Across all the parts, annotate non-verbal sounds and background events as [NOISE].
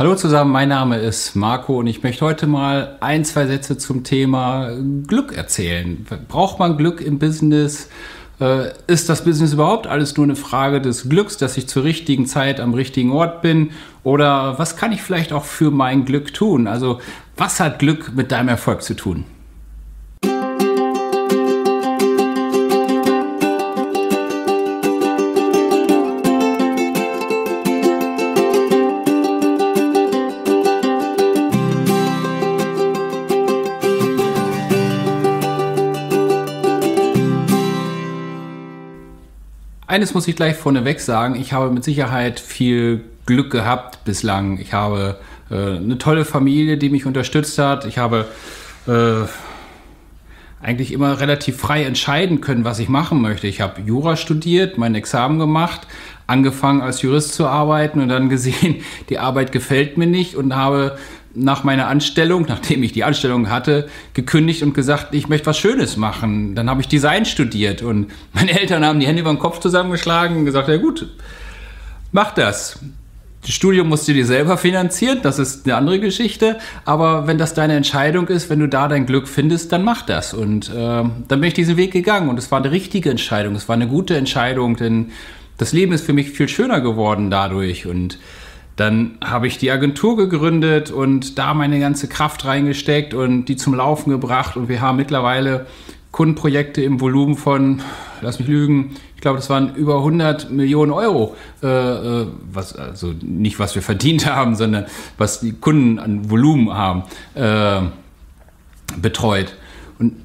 Hallo zusammen, mein Name ist Marco und ich möchte heute mal ein, zwei Sätze zum Thema Glück erzählen. Braucht man Glück im Business? Äh, ist das Business überhaupt alles nur eine Frage des Glücks, dass ich zur richtigen Zeit am richtigen Ort bin? Oder was kann ich vielleicht auch für mein Glück tun? Also was hat Glück mit deinem Erfolg zu tun? Eines muss ich gleich vorneweg sagen, ich habe mit Sicherheit viel Glück gehabt bislang. Ich habe äh, eine tolle Familie, die mich unterstützt hat. Ich habe äh, eigentlich immer relativ frei entscheiden können, was ich machen möchte. Ich habe Jura studiert, mein Examen gemacht, angefangen als Jurist zu arbeiten und dann [LAUGHS] gesehen, die Arbeit gefällt mir nicht und habe nach meiner Anstellung, nachdem ich die Anstellung hatte, gekündigt und gesagt, ich möchte was Schönes machen. Dann habe ich Design studiert und meine Eltern haben die Hände über den Kopf zusammengeschlagen und gesagt, ja gut, mach das. Das Studium musst du dir selber finanzieren, das ist eine andere Geschichte. Aber wenn das deine Entscheidung ist, wenn du da dein Glück findest, dann mach das. Und äh, dann bin ich diesen Weg gegangen und es war eine richtige Entscheidung, es war eine gute Entscheidung, denn das Leben ist für mich viel schöner geworden dadurch. Und dann habe ich die Agentur gegründet und da meine ganze Kraft reingesteckt und die zum Laufen gebracht. Und wir haben mittlerweile Kundenprojekte im Volumen von, lass mich lügen, ich glaube, das waren über 100 Millionen Euro, äh, äh, was, also nicht was wir [LAUGHS] verdient haben, sondern was die Kunden an Volumen haben, äh, betreut. Und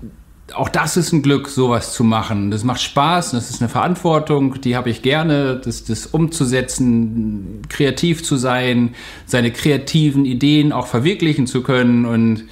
auch das ist ein Glück, sowas zu machen. Das macht Spaß, das ist eine Verantwortung, die habe ich gerne, das, das umzusetzen, kreativ zu sein, seine kreativen Ideen auch verwirklichen zu können und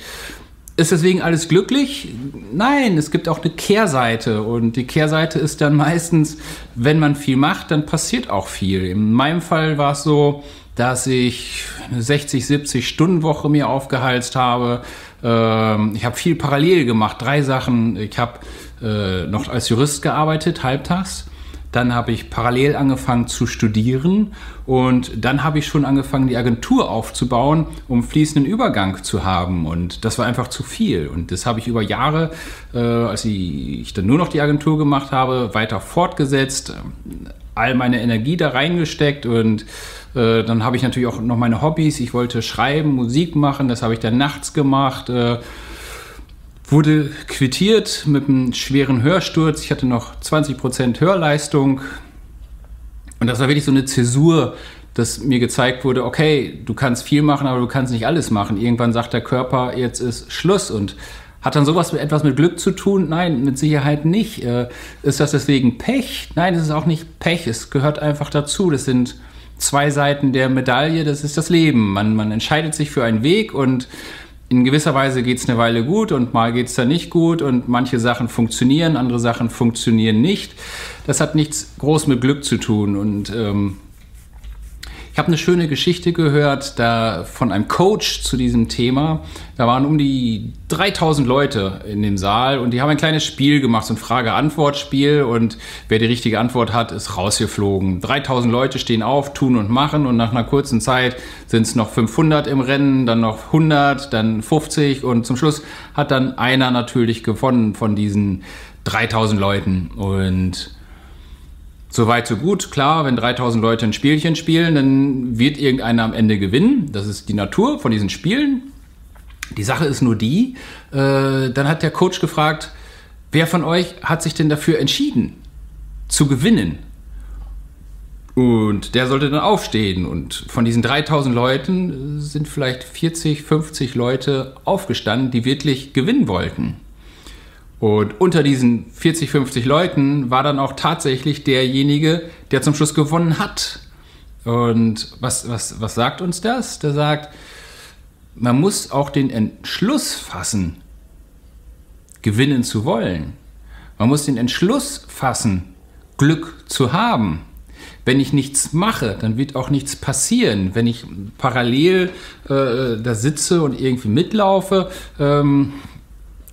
ist deswegen alles glücklich? Nein, es gibt auch eine Kehrseite und die Kehrseite ist dann meistens, wenn man viel macht, dann passiert auch viel. In meinem Fall war es so, dass ich eine 60, 70 Stunden Woche mir aufgehalst habe, ähm, ich habe viel parallel gemacht, drei Sachen. Ich habe äh, noch als Jurist gearbeitet, halbtags. Dann habe ich parallel angefangen zu studieren und dann habe ich schon angefangen, die Agentur aufzubauen, um fließenden Übergang zu haben. Und das war einfach zu viel. Und das habe ich über Jahre, äh, als ich dann nur noch die Agentur gemacht habe, weiter fortgesetzt, all meine Energie da reingesteckt und äh, dann habe ich natürlich auch noch meine Hobbys. Ich wollte schreiben, Musik machen, das habe ich dann nachts gemacht. Äh, wurde quittiert mit einem schweren Hörsturz. Ich hatte noch 20% Hörleistung. Und das war wirklich so eine Zäsur, dass mir gezeigt wurde, okay, du kannst viel machen, aber du kannst nicht alles machen. Irgendwann sagt der Körper, jetzt ist Schluss. Und hat dann sowas mit etwas mit Glück zu tun? Nein, mit Sicherheit nicht. Äh, ist das deswegen Pech? Nein, es ist auch nicht Pech. Es gehört einfach dazu. Das sind zwei Seiten der Medaille, das ist das Leben. Man, man entscheidet sich für einen Weg und in gewisser Weise geht es eine Weile gut und mal geht es dann nicht gut und manche Sachen funktionieren, andere Sachen funktionieren nicht. Das hat nichts groß mit Glück zu tun und ähm, ich habe eine schöne Geschichte gehört da von einem Coach zu diesem Thema. Da waren um die 3000 Leute in dem Saal und die haben ein kleines Spiel gemacht, so ein Frage-Antwort-Spiel und wer die richtige Antwort hat, ist rausgeflogen. 3000 Leute stehen auf, tun und machen und nach einer kurzen Zeit sind es noch 500 im Rennen, dann noch 100, dann 50 und zum Schluss hat dann einer natürlich gewonnen von diesen 3000 Leuten und so weit, so gut. Klar, wenn 3000 Leute ein Spielchen spielen, dann wird irgendeiner am Ende gewinnen. Das ist die Natur von diesen Spielen. Die Sache ist nur die, äh, dann hat der Coach gefragt, wer von euch hat sich denn dafür entschieden, zu gewinnen? Und der sollte dann aufstehen. Und von diesen 3000 Leuten sind vielleicht 40, 50 Leute aufgestanden, die wirklich gewinnen wollten. Und unter diesen 40, 50 Leuten war dann auch tatsächlich derjenige, der zum Schluss gewonnen hat. Und was, was, was sagt uns das? Der sagt, man muss auch den Entschluss fassen, gewinnen zu wollen. Man muss den Entschluss fassen, Glück zu haben. Wenn ich nichts mache, dann wird auch nichts passieren. Wenn ich parallel äh, da sitze und irgendwie mitlaufe, ähm,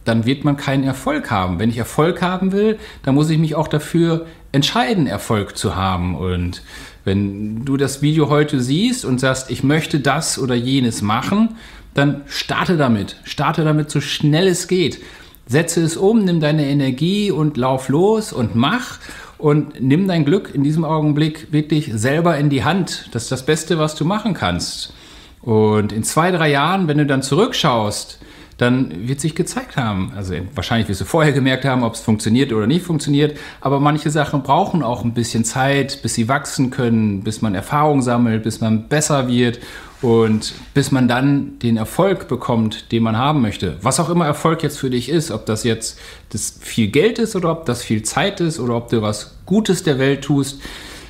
dann wird man keinen Erfolg haben. Wenn ich Erfolg haben will, dann muss ich mich auch dafür entscheiden, Erfolg zu haben. Und Wenn du das Video heute siehst und sagst, ich möchte das oder jenes machen, dann starte damit. Starte damit so schnell es geht. Setze es um, nimm deine Energie und lauf los und mach und nimm dein Glück in diesem Augenblick wirklich selber in die Hand. Das ist das Beste, was du machen kannst. Und in zwei, drei Jahren, wenn du dann zurückschaust, dann wird sich gezeigt haben. Also wahrscheinlich wirst du vorher gemerkt haben, ob es funktioniert oder nicht funktioniert. Aber manche Sachen brauchen auch ein bisschen Zeit, bis sie wachsen können, bis man Erfahrung sammelt, bis man besser wird und bis man dann den Erfolg bekommt, den man haben möchte. Was auch immer Erfolg jetzt für dich ist, ob das jetzt das viel Geld ist oder ob das viel Zeit ist oder ob du was Gutes der Welt tust,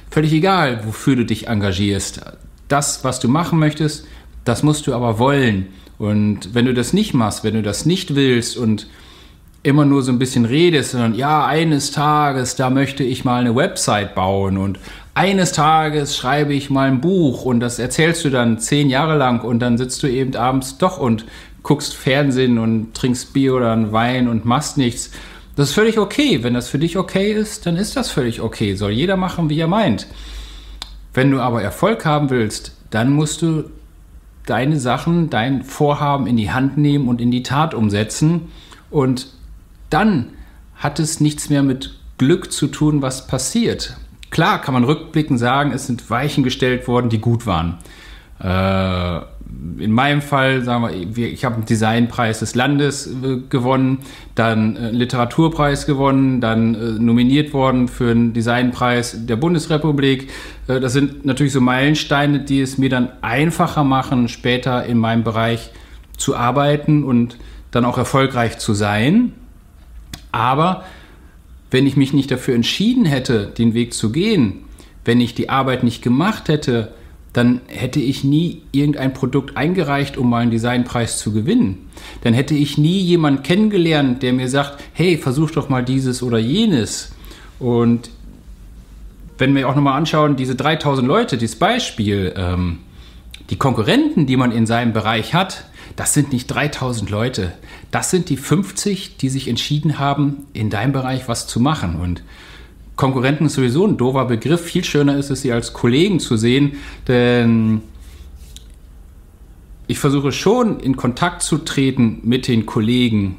völlig egal, wofür du dich engagierst. Das, was du machen möchtest, das musst du aber wollen. Und wenn du das nicht machst, wenn du das nicht willst und immer nur so ein bisschen redest, sondern ja, eines Tages, da möchte ich mal eine Website bauen und eines Tages schreibe ich mal ein Buch und das erzählst du dann zehn Jahre lang und dann sitzt du eben abends doch und guckst Fernsehen und trinkst Bier oder einen Wein und machst nichts. Das ist völlig okay. Wenn das für dich okay ist, dann ist das völlig okay. Soll jeder machen, wie er meint. Wenn du aber Erfolg haben willst, dann musst du deine Sachen, dein Vorhaben in die Hand nehmen und in die Tat umsetzen. Und dann hat es nichts mehr mit Glück zu tun, was passiert. Klar kann man rückblickend sagen, es sind Weichen gestellt worden, die gut waren. Äh, in meinem Fall, sagen wir, ich habe einen Designpreis des Landes äh, gewonnen, dann einen Literaturpreis gewonnen, dann äh, nominiert worden für einen Designpreis der Bundesrepublik. das sind natürlich so Meilensteine, die es mir dann einfacher machen, später in meinem Bereich zu arbeiten und dann auch erfolgreich zu sein. Aber wenn ich mich nicht dafür entschieden hätte, den Weg zu gehen, wenn ich die Arbeit nicht gemacht hätte, dann hätte ich nie irgendein Produkt eingereicht, um mal einen Designpreis zu gewinnen. Dann hätte ich nie jemanden kennengelernt, der mir sagt, hey, versuch doch mal dieses oder jenes. Und wenn wir auch nochmal anschauen, diese 3000 Leute, dieses Beispiel, ähm, die Konkurrenten, die man in seinem Bereich hat, das sind nicht 3000 Leute. Das sind die 50, die sich entschieden haben, in deinem Bereich was zu machen. Und Konkurrenten ist sowieso ein doofer Begriff. Viel schöner ist es, sie als Kollegen zu sehen, denn ich versuche schon in Kontakt zu treten mit den Kollegen,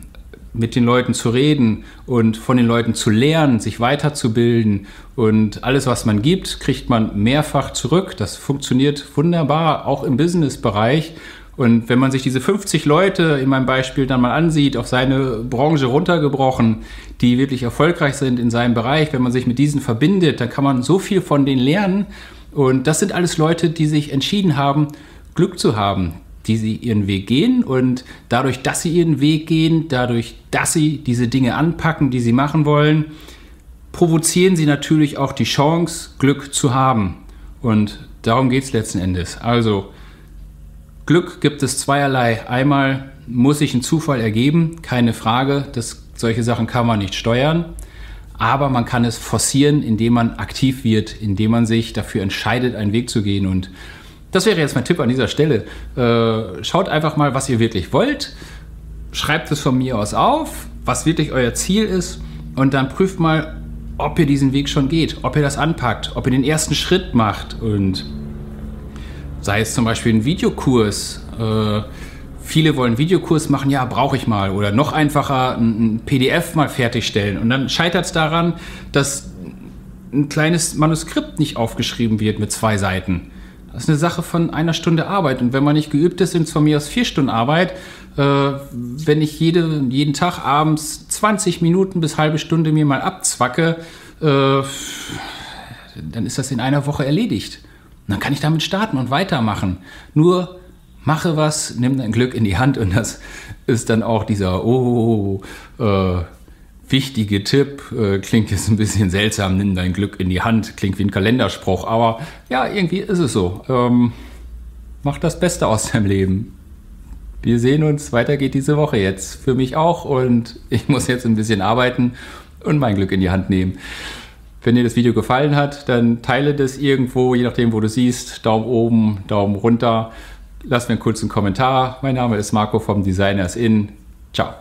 mit den Leuten zu reden und von den Leuten zu lernen, sich weiterzubilden. Und alles, was man gibt, kriegt man mehrfach zurück. Das funktioniert wunderbar, auch im Business-Bereich. Und wenn man sich diese 50 Leute in meinem Beispiel dann mal ansieht, auf seine Branche runtergebrochen, die wirklich erfolgreich sind in seinem Bereich, wenn man sich mit diesen verbindet, dann kann man so viel von denen lernen. Und das sind alles Leute, die sich entschieden haben, Glück zu haben, die sie ihren Weg gehen und dadurch, dass sie ihren Weg gehen, dadurch, dass sie diese Dinge anpacken, die sie machen wollen, provozieren sie natürlich auch die Chance, Glück zu haben. Und darum geht es letzten Endes. Also, Glück gibt es zweierlei. Einmal muss sich ein Zufall ergeben, keine Frage. Das, solche Sachen kann man nicht steuern. Aber man kann es forcieren, indem man aktiv wird, indem man sich dafür entscheidet, einen Weg zu gehen. Und das wäre jetzt mein Tipp an dieser Stelle. Äh, schaut einfach mal, was ihr wirklich wollt. Schreibt es von mir aus auf, was wirklich euer Ziel ist. Und dann prüft mal, ob ihr diesen Weg schon geht, ob ihr das anpackt, ob ihr den ersten Schritt macht. Und sei es zum Beispiel ein Videokurs. Äh, viele wollen einen Videokurs machen, ja, brauche ich mal. Oder noch einfacher, ein, ein PDF mal fertigstellen. Und dann scheitert es daran, dass ein kleines Manuskript nicht aufgeschrieben wird mit zwei Seiten. Das ist eine Sache von einer Stunde Arbeit. Und wenn man nicht geübt ist, sind es von mir aus vier Stunden Arbeit. Äh, wenn ich jede, jeden Tag abends 20 Minuten bis halbe Stunde mir mal abzwacke, äh, dann ist das in einer Woche erledigt dann kann ich damit starten und weitermachen. Nur mache was, nimm dein Glück in die Hand und das ist dann auch dieser oh, äh, wichtige Tipp. Äh, klingt jetzt ein bisschen seltsam, nimm dein Glück in die Hand, klingt wie ein Kalenderspruch, aber ja, irgendwie ist es so. Ähm, mach das Beste aus deinem Leben. Wir sehen uns, weiter geht diese Woche jetzt. Für mich auch und [LAUGHS] ich muss jetzt ein bisschen arbeiten und mein Glück in die Hand nehmen. Wenn dir das Video gefallen hat, dann teile das irgendwo, je nachdem, wo du siehst. Daumen oben, Daumen runter. Lass mir einen kurzen Kommentar. Mein Name ist Marco vom Designers In. Ciao.